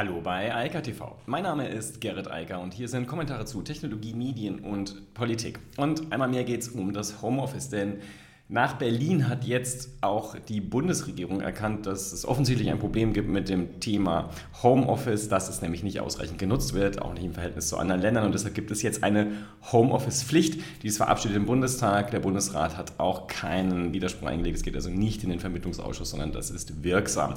Hallo bei Eika TV. Mein Name ist Gerrit Eiker und hier sind Kommentare zu Technologie, Medien und Politik. Und einmal mehr geht es um das Homeoffice, denn nach Berlin hat jetzt auch die Bundesregierung erkannt, dass es offensichtlich ein Problem gibt mit dem Thema Homeoffice, dass es nämlich nicht ausreichend genutzt wird, auch nicht im Verhältnis zu anderen Ländern. Und deshalb gibt es jetzt eine Homeoffice-Pflicht, die ist verabschiedet im Bundestag. Der Bundesrat hat auch keinen Widerspruch eingelegt. Es geht also nicht in den Vermittlungsausschuss, sondern das ist wirksam.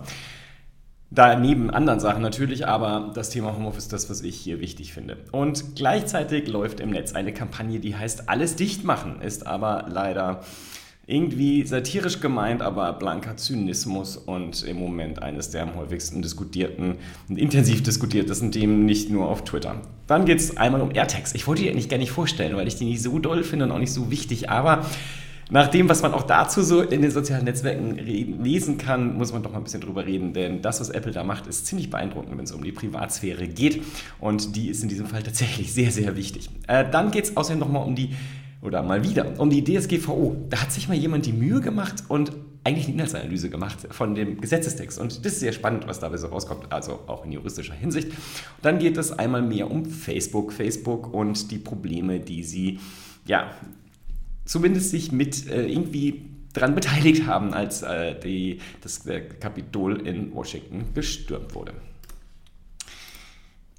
Da neben anderen Sachen natürlich, aber das Thema Homeoffice ist das, was ich hier wichtig finde. Und gleichzeitig läuft im Netz eine Kampagne, die heißt Alles dicht machen, ist aber leider irgendwie satirisch gemeint, aber blanker Zynismus und im Moment eines der am häufigsten diskutierten und intensiv diskutiertesten Themen, nicht nur auf Twitter. Dann geht es einmal um AirTags. Ich wollte die eigentlich gar nicht vorstellen, weil ich die nicht so doll finde und auch nicht so wichtig, aber nach dem, was man auch dazu so in den sozialen Netzwerken lesen kann, muss man doch mal ein bisschen drüber reden, denn das, was Apple da macht, ist ziemlich beeindruckend, wenn es um die Privatsphäre geht und die ist in diesem Fall tatsächlich sehr, sehr wichtig. Äh, dann geht es außerdem nochmal um die, oder mal wieder, um die DSGVO. Da hat sich mal jemand die Mühe gemacht und eigentlich eine Inhaltsanalyse gemacht von dem Gesetzestext. Und das ist sehr spannend, was dabei so rauskommt, also auch in juristischer Hinsicht. Und dann geht es einmal mehr um Facebook, Facebook und die Probleme, die sie ja, zumindest sich mit äh, irgendwie daran beteiligt haben, als äh, die, das äh, Kapitol in Washington gestürmt wurde.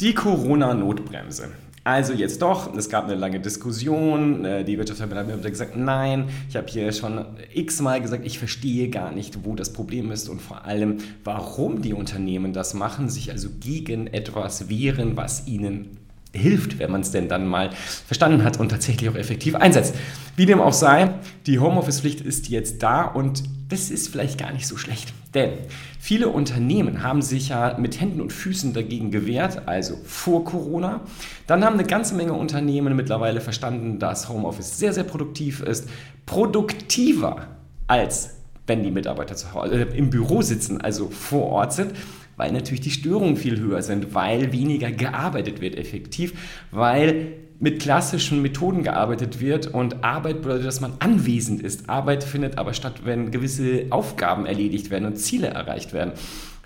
Die Corona-Notbremse. Also jetzt doch, es gab eine lange Diskussion, äh, die Wirtschaftsverbände haben gesagt, nein, ich habe hier schon x-mal gesagt, ich verstehe gar nicht, wo das Problem ist und vor allem, warum die Unternehmen das machen, sich also gegen etwas wehren, was ihnen hilft, wenn man es denn dann mal verstanden hat und tatsächlich auch effektiv einsetzt. Wie dem auch sei, die Homeoffice-Pflicht ist jetzt da und das ist vielleicht gar nicht so schlecht. Denn viele Unternehmen haben sich ja mit Händen und Füßen dagegen gewehrt, also vor Corona. Dann haben eine ganze Menge Unternehmen mittlerweile verstanden, dass Homeoffice sehr, sehr produktiv ist. Produktiver als wenn die Mitarbeiter zu Hause, äh, im Büro sitzen, also vor Ort sind weil natürlich die Störungen viel höher sind, weil weniger gearbeitet wird effektiv, weil mit klassischen Methoden gearbeitet wird und Arbeit bedeutet, dass man anwesend ist. Arbeit findet aber statt, wenn gewisse Aufgaben erledigt werden und Ziele erreicht werden.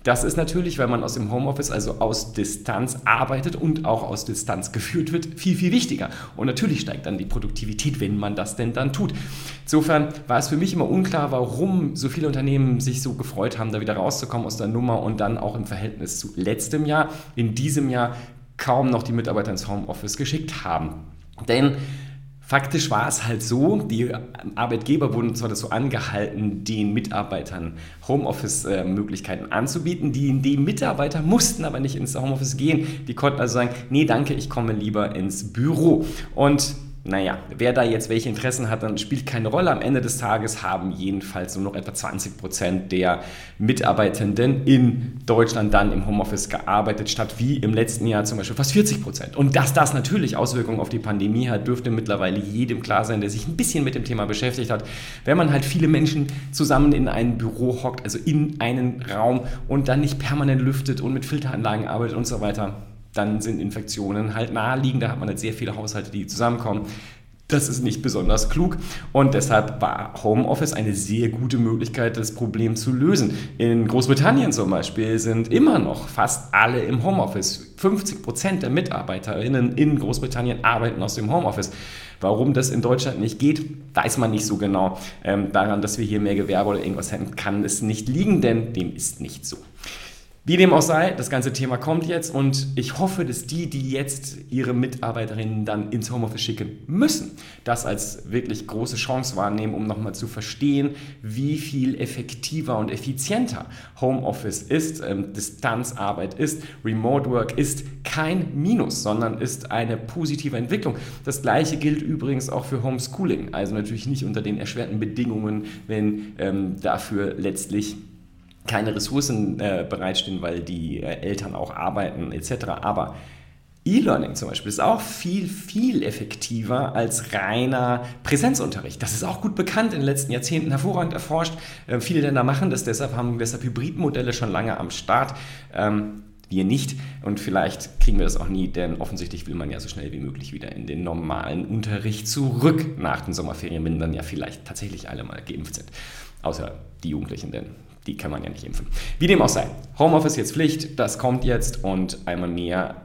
Das ist natürlich, wenn man aus dem Homeoffice, also aus Distanz arbeitet und auch aus Distanz geführt wird, viel, viel wichtiger. Und natürlich steigt dann die Produktivität, wenn man das denn dann tut. Insofern war es für mich immer unklar, warum so viele Unternehmen sich so gefreut haben, da wieder rauszukommen aus der Nummer und dann auch im Verhältnis zu letztem Jahr, in diesem Jahr kaum noch die Mitarbeiter ins Homeoffice geschickt haben. Denn Faktisch war es halt so, die Arbeitgeber wurden zwar dazu angehalten, den Mitarbeitern Homeoffice-Möglichkeiten anzubieten, die, die Mitarbeiter mussten aber nicht ins Homeoffice gehen. Die konnten also sagen, nee, danke, ich komme lieber ins Büro. Und naja, wer da jetzt welche Interessen hat, dann spielt keine Rolle. Am Ende des Tages haben jedenfalls nur noch etwa 20 Prozent der Mitarbeitenden in Deutschland dann im Homeoffice gearbeitet, statt wie im letzten Jahr zum Beispiel fast 40 Prozent. Und dass das natürlich Auswirkungen auf die Pandemie hat, dürfte mittlerweile jedem klar sein, der sich ein bisschen mit dem Thema beschäftigt hat. Wenn man halt viele Menschen zusammen in ein Büro hockt, also in einen Raum und dann nicht permanent lüftet und mit Filteranlagen arbeitet und so weiter, dann sind Infektionen halt naheliegend. Da hat man halt sehr viele Haushalte, die zusammenkommen. Das ist nicht besonders klug und deshalb war Homeoffice eine sehr gute Möglichkeit, das Problem zu lösen. In Großbritannien zum Beispiel sind immer noch fast alle im Homeoffice. 50 Prozent der Mitarbeiterinnen in Großbritannien arbeiten aus dem Homeoffice. Warum das in Deutschland nicht geht, weiß man nicht so genau. Ähm, daran, dass wir hier mehr Gewerbe oder irgendwas hätten, kann es nicht liegen, denn dem ist nicht so. Wie dem auch sei, das ganze Thema kommt jetzt und ich hoffe, dass die, die jetzt ihre Mitarbeiterinnen dann ins Homeoffice schicken müssen, das als wirklich große Chance wahrnehmen, um nochmal zu verstehen, wie viel effektiver und effizienter Homeoffice ist, ähm, Distanzarbeit ist, Remote Work ist kein Minus, sondern ist eine positive Entwicklung. Das gleiche gilt übrigens auch für Homeschooling, also natürlich nicht unter den erschwerten Bedingungen, wenn ähm, dafür letztlich keine Ressourcen äh, bereitstehen, weil die äh, Eltern auch arbeiten etc. Aber E-Learning zum Beispiel ist auch viel, viel effektiver als reiner Präsenzunterricht. Das ist auch gut bekannt, in den letzten Jahrzehnten hervorragend erforscht. Äh, viele Länder machen das, deshalb haben deshalb Hybridmodelle schon lange am Start. Ähm, wir nicht und vielleicht kriegen wir das auch nie, denn offensichtlich will man ja so schnell wie möglich wieder in den normalen Unterricht zurück nach den Sommerferien, wenn dann ja vielleicht tatsächlich alle mal geimpft sind. Außer die Jugendlichen, denn die kann man ja nicht impfen. Wie dem auch sei. Homeoffice jetzt Pflicht, das kommt jetzt und einmal mehr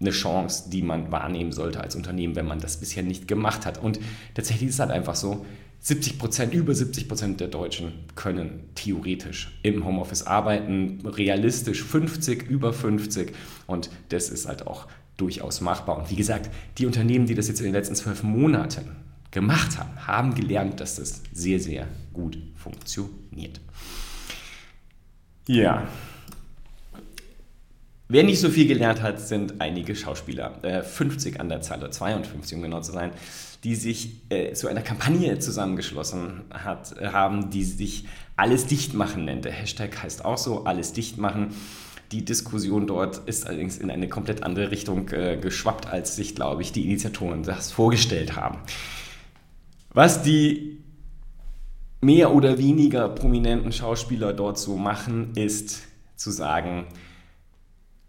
eine Chance, die man wahrnehmen sollte als Unternehmen, wenn man das bisher nicht gemacht hat. Und tatsächlich ist es halt einfach so, 70 Prozent, über 70 Prozent der Deutschen können theoretisch im Homeoffice arbeiten, realistisch 50, über 50 und das ist halt auch durchaus machbar. Und wie gesagt, die Unternehmen, die das jetzt in den letzten zwölf Monaten gemacht haben, haben gelernt, dass das sehr, sehr gut funktioniert. Ja, Wer nicht so viel gelernt hat, sind einige Schauspieler, äh, 50 an der Zahl, oder 52 um genau zu sein, die sich äh, zu einer Kampagne zusammengeschlossen hat, äh, haben, die sich Alles dicht machen nennt. Der Hashtag heißt auch so, Alles dicht machen. Die Diskussion dort ist allerdings in eine komplett andere Richtung äh, geschwappt, als sich, glaube ich, die Initiatoren das vorgestellt haben. Was die mehr oder weniger prominenten Schauspieler dort so machen, ist zu sagen,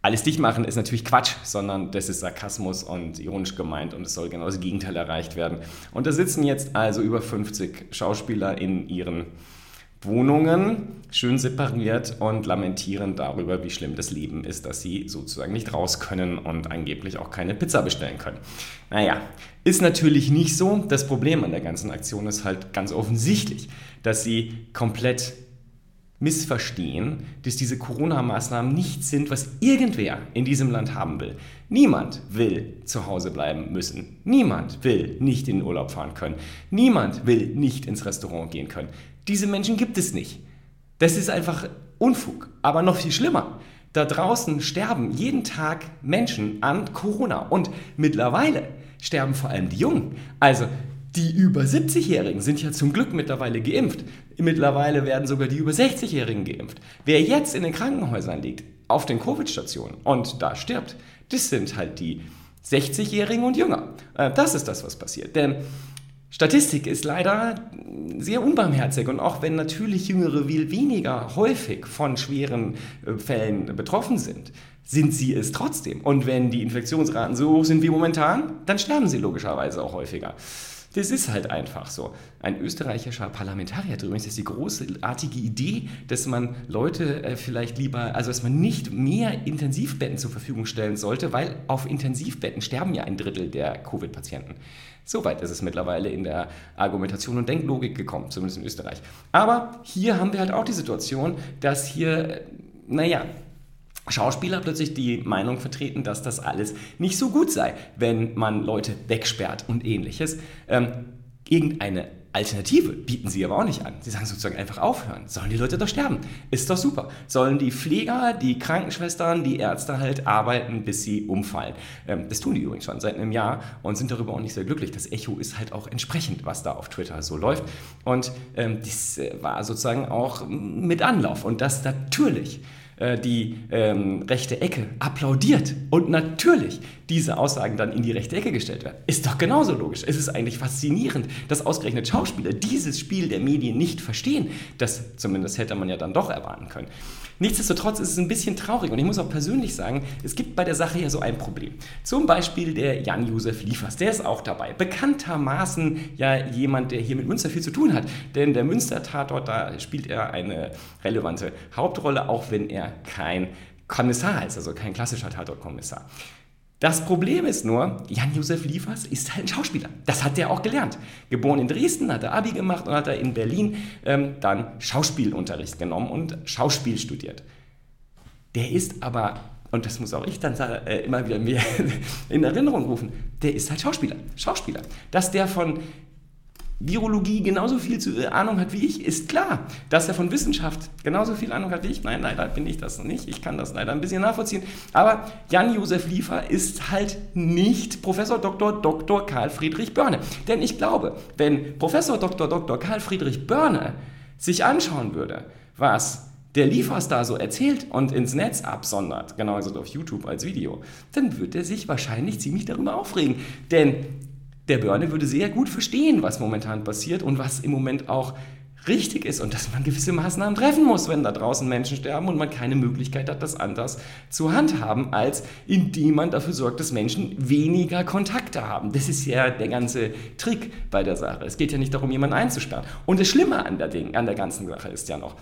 alles dicht machen ist natürlich Quatsch, sondern das ist Sarkasmus und ironisch gemeint und es soll genau das Gegenteil erreicht werden. Und da sitzen jetzt also über 50 Schauspieler in ihren Wohnungen, schön separiert und lamentieren darüber, wie schlimm das Leben ist, dass sie sozusagen nicht raus können und angeblich auch keine Pizza bestellen können. Naja, ist natürlich nicht so. Das Problem an der ganzen Aktion ist halt ganz offensichtlich, dass sie komplett missverstehen, dass diese Corona-Maßnahmen nichts sind, was irgendwer in diesem Land haben will. Niemand will zu Hause bleiben müssen. Niemand will nicht in den Urlaub fahren können. Niemand will nicht ins Restaurant gehen können. Diese Menschen gibt es nicht. Das ist einfach Unfug. Aber noch viel schlimmer. Da draußen sterben jeden Tag Menschen an Corona. Und mittlerweile sterben vor allem die Jungen. Also die über 70-Jährigen sind ja zum Glück mittlerweile geimpft. Mittlerweile werden sogar die über 60-Jährigen geimpft. Wer jetzt in den Krankenhäusern liegt, auf den Covid-Stationen und da stirbt, das sind halt die 60-Jährigen und Jünger. Äh, das ist das, was passiert. Denn Statistik ist leider sehr unbarmherzig und auch wenn natürlich Jüngere viel weniger häufig von schweren äh, Fällen betroffen sind, sind sie es trotzdem. Und wenn die Infektionsraten so hoch sind wie momentan, dann sterben sie logischerweise auch häufiger. Das ist halt einfach so. Ein österreichischer Parlamentarier hat übrigens die großartige Idee, dass man Leute äh, vielleicht lieber, also dass man nicht mehr Intensivbetten zur Verfügung stellen sollte, weil auf Intensivbetten sterben ja ein Drittel der Covid-Patienten. Soweit ist es mittlerweile in der Argumentation und Denklogik gekommen, zumindest in Österreich. Aber hier haben wir halt auch die Situation, dass hier, äh, naja, Schauspieler plötzlich die Meinung vertreten, dass das alles nicht so gut sei, wenn man Leute wegsperrt und ähnliches. Ähm, irgendeine Alternative bieten sie aber auch nicht an. Sie sagen sozusagen einfach aufhören. Sollen die Leute doch sterben? Ist doch super. Sollen die Pfleger, die Krankenschwestern, die Ärzte halt arbeiten, bis sie umfallen. Ähm, das tun die übrigens schon seit einem Jahr und sind darüber auch nicht sehr glücklich. Das Echo ist halt auch entsprechend, was da auf Twitter so läuft. Und ähm, das äh, war sozusagen auch mit Anlauf. Und das natürlich die ähm, rechte Ecke applaudiert. Und natürlich diese Aussagen dann in die rechte Ecke gestellt werden. Ist doch genauso logisch. Es ist eigentlich faszinierend, dass ausgerechnet Schauspieler dieses Spiel der Medien nicht verstehen. Das zumindest hätte man ja dann doch erwarten können. Nichtsdestotrotz ist es ein bisschen traurig und ich muss auch persönlich sagen, es gibt bei der Sache ja so ein Problem. Zum Beispiel der Jan-Josef Liefers, der ist auch dabei. Bekanntermaßen ja jemand, der hier mit Münster viel zu tun hat. Denn der Münster-Tatort, da spielt er eine relevante Hauptrolle, auch wenn er kein Kommissar ist, also kein klassischer Tatort-Kommissar. Das Problem ist nur, Jan-Josef Liefers ist halt ein Schauspieler. Das hat er auch gelernt. Geboren in Dresden, hat er Abi gemacht und hat er in Berlin ähm, dann Schauspielunterricht genommen und Schauspiel studiert. Der ist aber, und das muss auch ich dann äh, immer wieder mir in Erinnerung rufen, der ist halt Schauspieler. Schauspieler. Dass der von Virologie genauso viel zu, äh, Ahnung hat wie ich, ist klar. Dass er von Wissenschaft genauso viel Ahnung hat wie ich, nein, leider bin ich das nicht. Ich kann das leider ein bisschen nachvollziehen. Aber Jan-Josef Liefer ist halt nicht Professor Dr. Dr. Karl Friedrich Börne. Denn ich glaube, wenn Professor Dr. Dr. Karl Friedrich Börne sich anschauen würde, was der Liefers da so erzählt und ins Netz absondert, genauso auf YouTube als Video, dann wird er sich wahrscheinlich ziemlich darüber aufregen. Denn der Börne würde sehr gut verstehen, was momentan passiert und was im Moment auch richtig ist und dass man gewisse Maßnahmen treffen muss, wenn da draußen Menschen sterben und man keine Möglichkeit hat, das anders zu handhaben, als indem man dafür sorgt, dass Menschen weniger Kontakte haben. Das ist ja der ganze Trick bei der Sache. Es geht ja nicht darum, jemanden einzusperren. Und das Schlimme an der, Ding, an der ganzen Sache ist ja noch,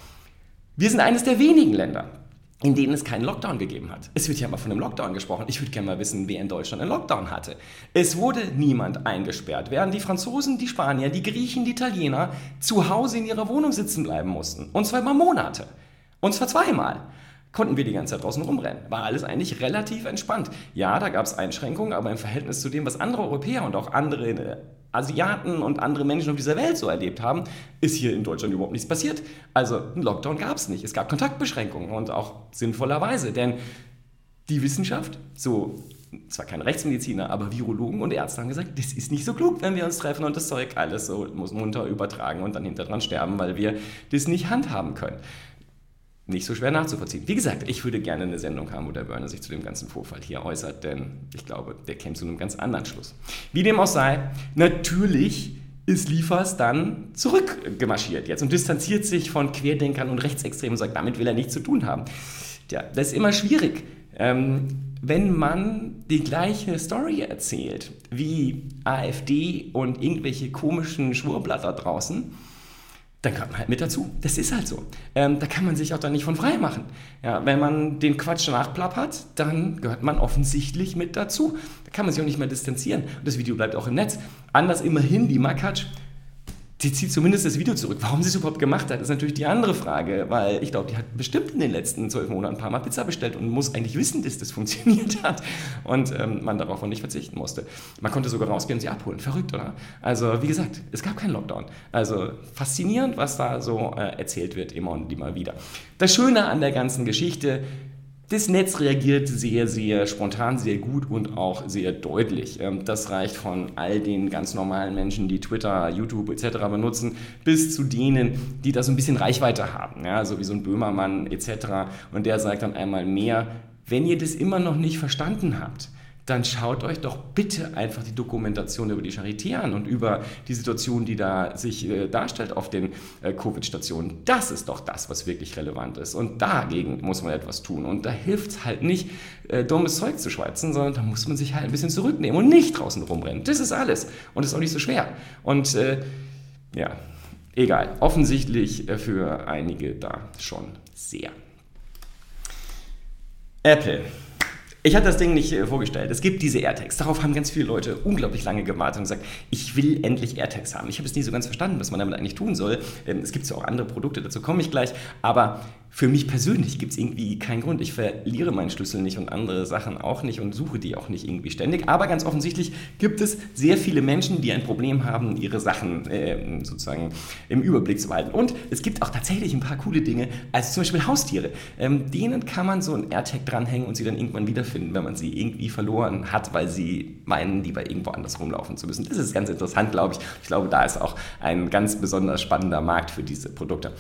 Wir sind eines der wenigen Länder, in denen es keinen Lockdown gegeben hat. Es wird ja mal von einem Lockdown gesprochen. Ich würde gerne mal wissen, wer in Deutschland einen Lockdown hatte. Es wurde niemand eingesperrt, während die Franzosen, die Spanier, die Griechen, die Italiener zu Hause in ihrer Wohnung sitzen bleiben mussten. Und zwar über Monate. Und zwar zweimal konnten wir die ganze Zeit draußen rumrennen. War alles eigentlich relativ entspannt. Ja, da gab es Einschränkungen, aber im Verhältnis zu dem, was andere Europäer und auch andere äh, Asiaten und andere Menschen auf dieser Welt so erlebt haben, ist hier in Deutschland überhaupt nichts passiert. Also einen Lockdown gab es nicht. Es gab Kontaktbeschränkungen und auch sinnvollerweise, denn die Wissenschaft, so zwar keine Rechtsmediziner, aber Virologen und Ärzte haben gesagt, das ist nicht so klug, wenn wir uns treffen und das Zeug alles so muss munter übertragen und dann hinter dran sterben, weil wir das nicht handhaben können nicht so schwer nachzuvollziehen. Wie gesagt, ich würde gerne eine Sendung haben, wo der Börner sich zu dem ganzen Vorfall hier äußert, denn ich glaube, der käme zu einem ganz anderen Schluss. Wie dem auch sei, natürlich ist Liefers dann zurückgemarschiert jetzt und distanziert sich von Querdenkern und Rechtsextremen und sagt, damit will er nichts zu tun haben. Tja, das ist immer schwierig. Ähm, wenn man die gleiche Story erzählt wie AfD und irgendwelche komischen Schwurblatter draußen, dann gehört man halt mit dazu. Das ist halt so. Ähm, da kann man sich auch dann nicht von frei machen. Ja, wenn man den Quatsch nachplappert, dann gehört man offensichtlich mit dazu. Da kann man sich auch nicht mehr distanzieren. Und das Video bleibt auch im Netz. Anders immerhin die Makatsch sie zieht zumindest das Video zurück. Warum sie es überhaupt gemacht hat, ist natürlich die andere Frage, weil ich glaube, die hat bestimmt in den letzten zwölf Monaten ein paar Mal Pizza bestellt und muss eigentlich wissen, dass das funktioniert hat und ähm, man darauf auch nicht verzichten musste. Man konnte sogar rausgehen und sie abholen. Verrückt, oder? Also, wie gesagt, es gab keinen Lockdown. Also, faszinierend, was da so äh, erzählt wird, immer und immer wieder. Das Schöne an der ganzen Geschichte, das Netz reagiert sehr, sehr spontan, sehr gut und auch sehr deutlich. Ähm, das reicht von all den ganz normalen Menschen, die Twitter, YouTube etc. benutzen, bis zu denen, die da so ein bisschen Reichweite haben, ja, so wie so ein Böhmermann etc. Und der sagt dann einmal mehr, wenn ihr das immer noch nicht verstanden habt, dann schaut euch doch bitte einfach die Dokumentation über die Charité an und über die Situation, die da sich äh, darstellt auf den äh, Covid-Stationen. Das ist doch das, was wirklich relevant ist. Und dagegen muss man etwas tun. Und da hilft es halt nicht, äh, dummes Zeug zu schweizen, sondern da muss man sich halt ein bisschen zurücknehmen und nicht draußen rumrennen. Das ist alles. Und das ist auch nicht so schwer. Und äh, ja, egal. Offensichtlich äh, für einige da schon sehr. Apple ich hatte das Ding nicht äh, vorgestellt. Es gibt diese AirTags. Darauf haben ganz viele Leute unglaublich lange gewartet und gesagt, ich will endlich AirTags haben. Ich habe es nie so ganz verstanden, was man damit eigentlich tun soll. Ähm, es gibt ja auch andere Produkte, dazu komme ich gleich. Aber für mich persönlich gibt es irgendwie keinen Grund. Ich verliere meinen Schlüssel nicht und andere Sachen auch nicht und suche die auch nicht irgendwie ständig. Aber ganz offensichtlich gibt es sehr viele Menschen, die ein Problem haben, ihre Sachen äh, sozusagen im Überblick zu behalten. Und es gibt auch tatsächlich ein paar coole Dinge, also zum Beispiel Haustiere. Ähm, denen kann man so ein AirTag dranhängen und sie dann irgendwann wiederfinden, wenn man sie irgendwie verloren hat, weil sie meinen, lieber irgendwo anders rumlaufen zu müssen. Das ist ganz interessant, glaube ich. Ich glaube, da ist auch ein ganz besonders spannender Markt für diese Produkte.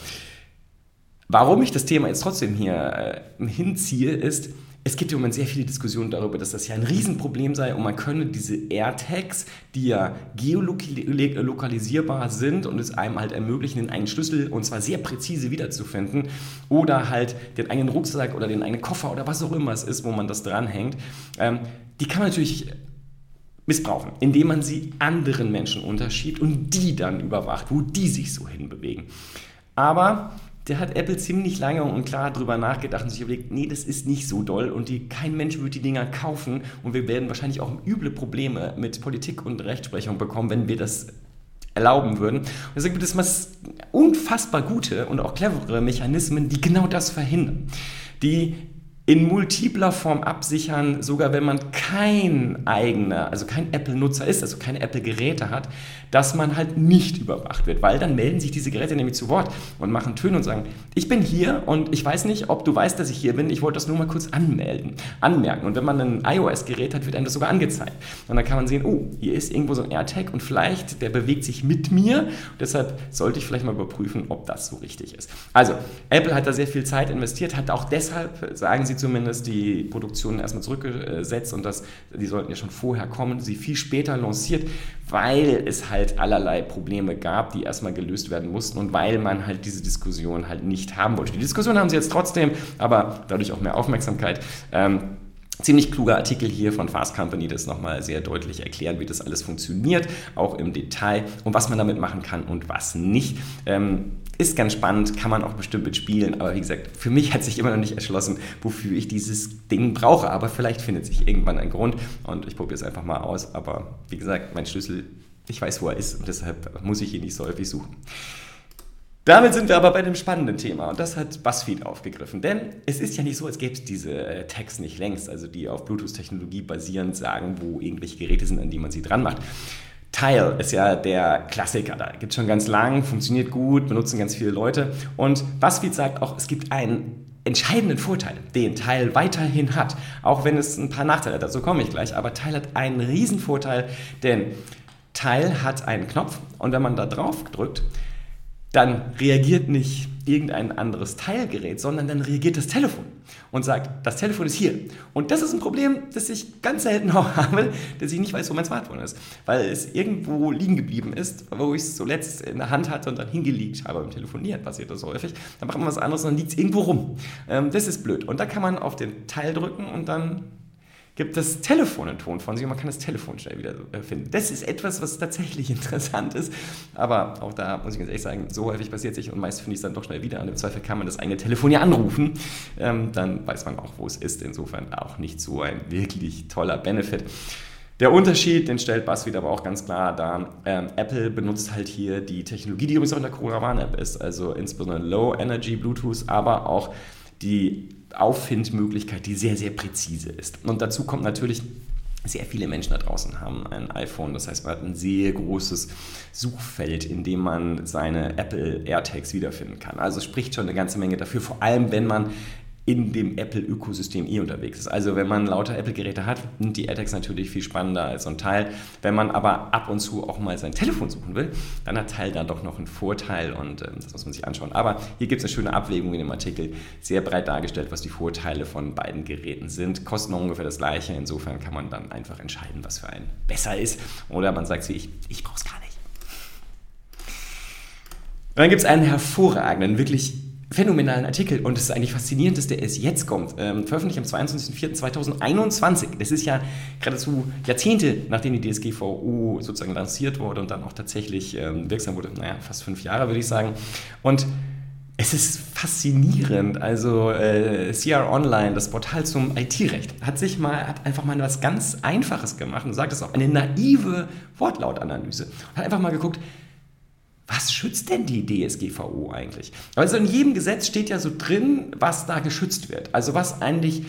Warum ich das Thema jetzt trotzdem hier äh, hinziehe, ist, es gibt im Moment sehr viele Diskussionen darüber, dass das ja ein Riesenproblem sei und man könne diese AirTags, die ja geolokalisierbar sind und es einem halt ermöglichen, den einen Schlüssel und zwar sehr präzise wiederzufinden oder halt den eigenen Rucksack oder den eigenen Koffer oder was auch immer es ist, wo man das dranhängt, ähm, die kann man natürlich missbrauchen, indem man sie anderen Menschen unterschiebt und die dann überwacht, wo die sich so hinbewegen. Aber der hat Apple ziemlich lange und klar darüber nachgedacht und sich überlegt, nee, das ist nicht so doll und die, kein Mensch wird die Dinger kaufen und wir werden wahrscheinlich auch üble Probleme mit Politik und Rechtsprechung bekommen, wenn wir das erlauben würden. Und deswegen gibt es unfassbar gute und auch clevere Mechanismen, die genau das verhindern. Die in multipler Form absichern, sogar wenn man kein eigener, also kein Apple-Nutzer ist, also keine Apple-Geräte hat, dass man halt nicht überwacht wird, weil dann melden sich diese Geräte nämlich zu Wort und machen Töne und sagen, ich bin hier und ich weiß nicht, ob du weißt, dass ich hier bin, ich wollte das nur mal kurz anmelden, anmerken. Und wenn man ein iOS-Gerät hat, wird einem das sogar angezeigt. Und dann kann man sehen, oh, hier ist irgendwo so ein AirTag und vielleicht, der bewegt sich mit mir, deshalb sollte ich vielleicht mal überprüfen, ob das so richtig ist. Also, Apple hat da sehr viel Zeit investiert, hat auch deshalb, sagen sie, sie zumindest die Produktion erstmal zurückgesetzt und das, die sollten ja schon vorher kommen, sie viel später lanciert, weil es halt allerlei Probleme gab, die erstmal gelöst werden mussten und weil man halt diese Diskussion halt nicht haben wollte. Die Diskussion haben sie jetzt trotzdem, aber dadurch auch mehr Aufmerksamkeit. Ähm, Ziemlich kluger Artikel hier von Fast Company, das nochmal sehr deutlich erklären, wie das alles funktioniert, auch im Detail und was man damit machen kann und was nicht. Ähm, ist ganz spannend, kann man auch bestimmt mitspielen, aber wie gesagt, für mich hat sich immer noch nicht erschlossen, wofür ich dieses Ding brauche. Aber vielleicht findet sich irgendwann ein Grund und ich probiere es einfach mal aus. Aber wie gesagt, mein Schlüssel, ich weiß, wo er ist und deshalb muss ich ihn nicht so häufig suchen. Damit sind wir aber bei dem spannenden Thema und das hat BuzzFeed aufgegriffen. Denn es ist ja nicht so, als gäbe es diese äh, Tags nicht längst, also die auf Bluetooth-Technologie basierend sagen, wo irgendwelche Geräte sind, an die man sie dran macht. Tile ist ja der Klassiker, da gibt es schon ganz lang, funktioniert gut, benutzen ganz viele Leute. Und BuzzFeed sagt auch, es gibt einen entscheidenden Vorteil, den Tile weiterhin hat, auch wenn es ein paar Nachteile hat, dazu komme ich gleich, aber Tile hat einen riesen Vorteil, denn Tile hat einen Knopf und wenn man da drauf drückt, dann reagiert nicht irgendein anderes Teilgerät, sondern dann reagiert das Telefon und sagt, das Telefon ist hier. Und das ist ein Problem, das ich ganz selten auch habe, dass ich nicht weiß, wo mein Smartphone ist, weil es irgendwo liegen geblieben ist, wo ich es zuletzt in der Hand hatte und dann hingelegt habe beim Telefonieren, passiert das häufig. Dann macht man was anderes und dann liegt es irgendwo rum. Ähm, das ist blöd. Und da kann man auf den Teil drücken und dann gibt das Telefon einen Ton von sich und man kann das Telefon schnell wieder äh, finden. Das ist etwas, was tatsächlich interessant ist, aber auch da muss ich ganz ehrlich sagen, so häufig passiert sich und meist finde ich es dann doch schnell wieder und im Zweifel kann man das eigene Telefon ja anrufen, ähm, dann weiß man auch, wo es ist. Insofern auch nicht so ein wirklich toller Benefit. Der Unterschied, den stellt BuzzFeed aber auch ganz klar dar. Ähm, Apple benutzt halt hier die Technologie, die übrigens auch in der Corona Warn-App ist, also insbesondere Low Energy Bluetooth, aber auch die Auffindmöglichkeit, die sehr, sehr präzise ist. Und dazu kommt natürlich, sehr viele Menschen da draußen haben ein iPhone. Das heißt, man hat ein sehr großes Suchfeld, in dem man seine Apple AirTags wiederfinden kann. Also spricht schon eine ganze Menge dafür, vor allem wenn man in dem Apple-Ökosystem eh unterwegs ist. Also wenn man lauter Apple-Geräte hat, sind die AirTags natürlich viel spannender als so ein Teil. Wenn man aber ab und zu auch mal sein Telefon suchen will, dann hat Teil da doch noch einen Vorteil und äh, das muss man sich anschauen. Aber hier gibt es eine schöne Abwägung in dem Artikel, sehr breit dargestellt, was die Vorteile von beiden Geräten sind. Kosten ungefähr das gleiche, insofern kann man dann einfach entscheiden, was für einen besser ist. Oder man sagt wie ich, ich brauche es gar nicht. Und dann gibt es einen hervorragenden, wirklich phänomenalen Artikel und es ist eigentlich faszinierend, dass der erst jetzt kommt. Ähm, veröffentlicht am 22.04.2021. Das ist ja geradezu Jahrzehnte, nachdem die DSGVO sozusagen lanciert wurde und dann auch tatsächlich ähm, wirksam wurde. Naja, fast fünf Jahre würde ich sagen. Und es ist faszinierend. Also äh, CR Online, das Portal zum IT-Recht, hat sich mal hat einfach mal was ganz Einfaches gemacht und sagt es auch, eine naive Wortlautanalyse. Hat einfach mal geguckt, was schützt denn die DSGVO eigentlich? Also in jedem Gesetz steht ja so drin, was da geschützt wird. Also was eigentlich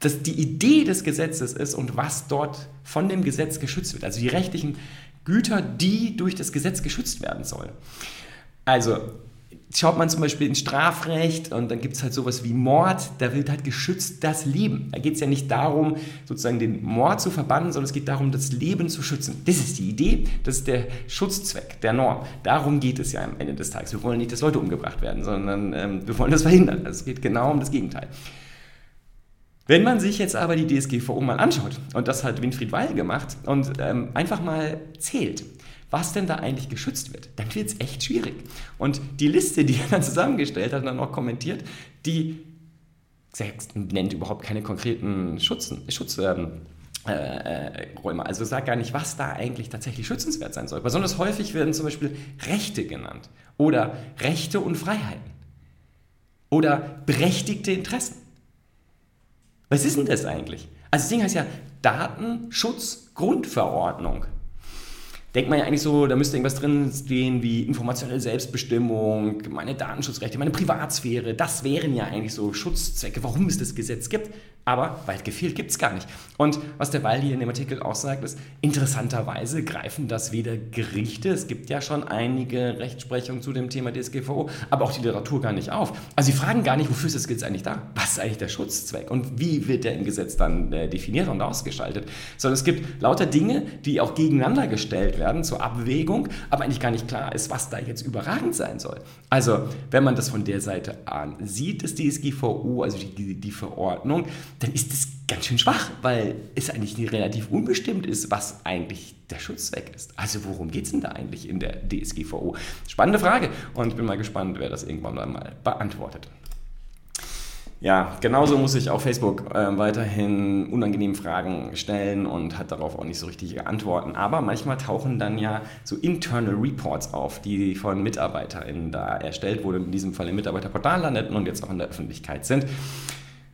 das die Idee des Gesetzes ist und was dort von dem Gesetz geschützt wird. Also die rechtlichen Güter, die durch das Gesetz geschützt werden sollen. Also schaut man zum Beispiel ins Strafrecht und dann gibt es halt sowas wie Mord, da wird halt geschützt das Leben. Da geht es ja nicht darum, sozusagen den Mord zu verbannen, sondern es geht darum, das Leben zu schützen. Das ist die Idee, das ist der Schutzzweck, der Norm. Darum geht es ja am Ende des Tages. Wir wollen nicht, dass Leute umgebracht werden, sondern ähm, wir wollen das verhindern. Also es geht genau um das Gegenteil. Wenn man sich jetzt aber die DSGVO mal anschaut, und das hat Winfried Weil gemacht, und ähm, einfach mal zählt, was denn da eigentlich geschützt wird, dann wird es echt schwierig. Und die Liste, die er dann zusammengestellt hat und dann auch kommentiert, die nennt überhaupt keine konkreten Schutzen, Schutzräume. Äh, äh also sagt gar nicht, was da eigentlich tatsächlich schützenswert sein soll. Besonders häufig werden zum Beispiel Rechte genannt oder Rechte und Freiheiten oder berechtigte Interessen. Was ist denn das eigentlich? Also das Ding heißt ja Datenschutzgrundverordnung denkt man ja eigentlich so, da müsste irgendwas drin stehen wie informationelle Selbstbestimmung, meine Datenschutzrechte, meine Privatsphäre. Das wären ja eigentlich so Schutzzwecke, warum es das Gesetz gibt. Aber weit gefehlt gibt es gar nicht. Und was der Weil hier in dem Artikel auch sagt, ist, interessanterweise greifen das weder Gerichte, es gibt ja schon einige Rechtsprechungen zu dem Thema DSGVO, aber auch die Literatur gar nicht auf. Also sie fragen gar nicht, wofür ist das Gesetz eigentlich da? Was ist eigentlich der Schutzzweck? Und wie wird der im Gesetz dann äh, definiert und ausgestaltet? Sondern es gibt lauter Dinge, die auch gegeneinander gestellt werden zur Abwägung, aber eigentlich gar nicht klar ist, was da jetzt überragend sein soll. Also wenn man das von der Seite an sieht, das DSGVO, also die, die Verordnung, dann ist das ganz schön schwach, weil es eigentlich relativ unbestimmt ist, was eigentlich der Schutzzweck ist. Also worum geht es denn da eigentlich in der DSGVO? Spannende Frage und ich bin mal gespannt, wer das irgendwann mal beantwortet. Ja, genauso muss sich auch Facebook äh, weiterhin unangenehm Fragen stellen und hat darauf auch nicht so richtige Antworten. Aber manchmal tauchen dann ja so internal Reports auf, die von MitarbeiterInnen da erstellt wurden, in diesem Fall im Mitarbeiterportal landeten und jetzt auch in der Öffentlichkeit sind.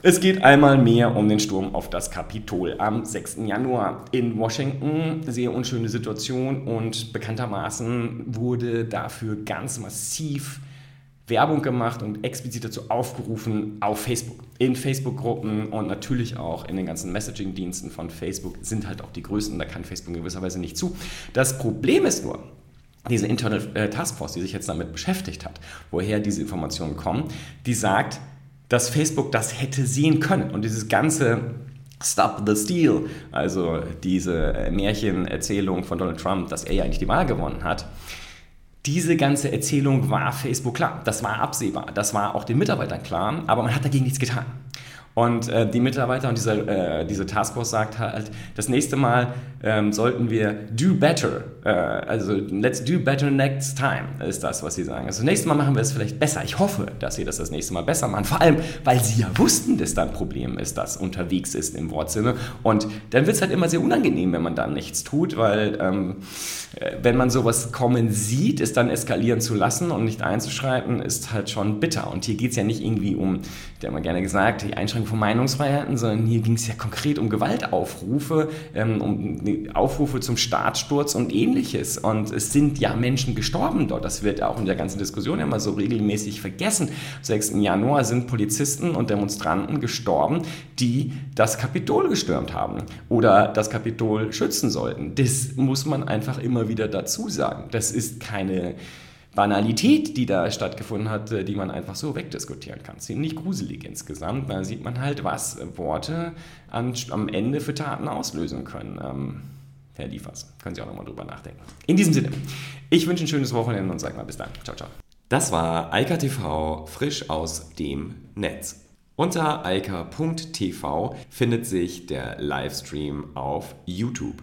Es geht einmal mehr um den Sturm auf das Kapitol am 6. Januar in Washington. Sehr unschöne Situation und bekanntermaßen wurde dafür ganz massiv Werbung gemacht und explizit dazu aufgerufen auf Facebook. In Facebook-Gruppen und natürlich auch in den ganzen Messaging-Diensten von Facebook sind halt auch die größten. Da kann Facebook in gewisser Weise nicht zu. Das Problem ist nur, diese Internal äh, Taskforce, die sich jetzt damit beschäftigt hat, woher diese Informationen kommen, die sagt, dass Facebook das hätte sehen können. Und dieses ganze Stop the Steal, also diese äh, Märchenerzählung von Donald Trump, dass er ja eigentlich die Wahl gewonnen hat, diese ganze Erzählung war Facebook klar. Das war absehbar. Das war auch den Mitarbeitern klar, aber man hat dagegen nichts getan. Und äh, die Mitarbeiter und diese, äh, diese Taskforce sagt halt, das nächste Mal ähm, sollten wir do better, äh, also let's do better next time, ist das, was sie sagen. Also das nächste Mal machen wir es vielleicht besser. Ich hoffe, dass sie das das nächste Mal besser machen. Vor allem, weil sie ja wussten, dass da ein Problem ist, das unterwegs ist im Wortsinne. Und dann wird es halt immer sehr unangenehm, wenn man dann nichts tut, weil ähm, äh, wenn man sowas kommen sieht, es dann eskalieren zu lassen und nicht einzuschreiten, ist halt schon bitter. Und hier geht es ja nicht irgendwie um, der wir gerne gesagt, die Einschränkung von Meinungsfreiheiten, sondern hier ging es ja konkret um Gewaltaufrufe, ähm, um Aufrufe zum Staatssturz und ähnliches. Und es sind ja Menschen gestorben dort. Das wird auch in der ganzen Diskussion immer so regelmäßig vergessen. Am 6. Januar sind Polizisten und Demonstranten gestorben, die das Kapitol gestürmt haben oder das Kapitol schützen sollten. Das muss man einfach immer wieder dazu sagen. Das ist keine Banalität, die da stattgefunden hat, die man einfach so wegdiskutieren kann. Ziemlich gruselig insgesamt. Da sieht man halt, was Worte an, am Ende für Taten auslösen können. Ähm, Herr Liefers, können Sie auch nochmal drüber nachdenken. In diesem Sinne, ich wünsche ein schönes Wochenende und sage mal bis dann. Ciao, ciao. Das war Eika TV frisch aus dem Netz. Unter eika.tv findet sich der Livestream auf YouTube.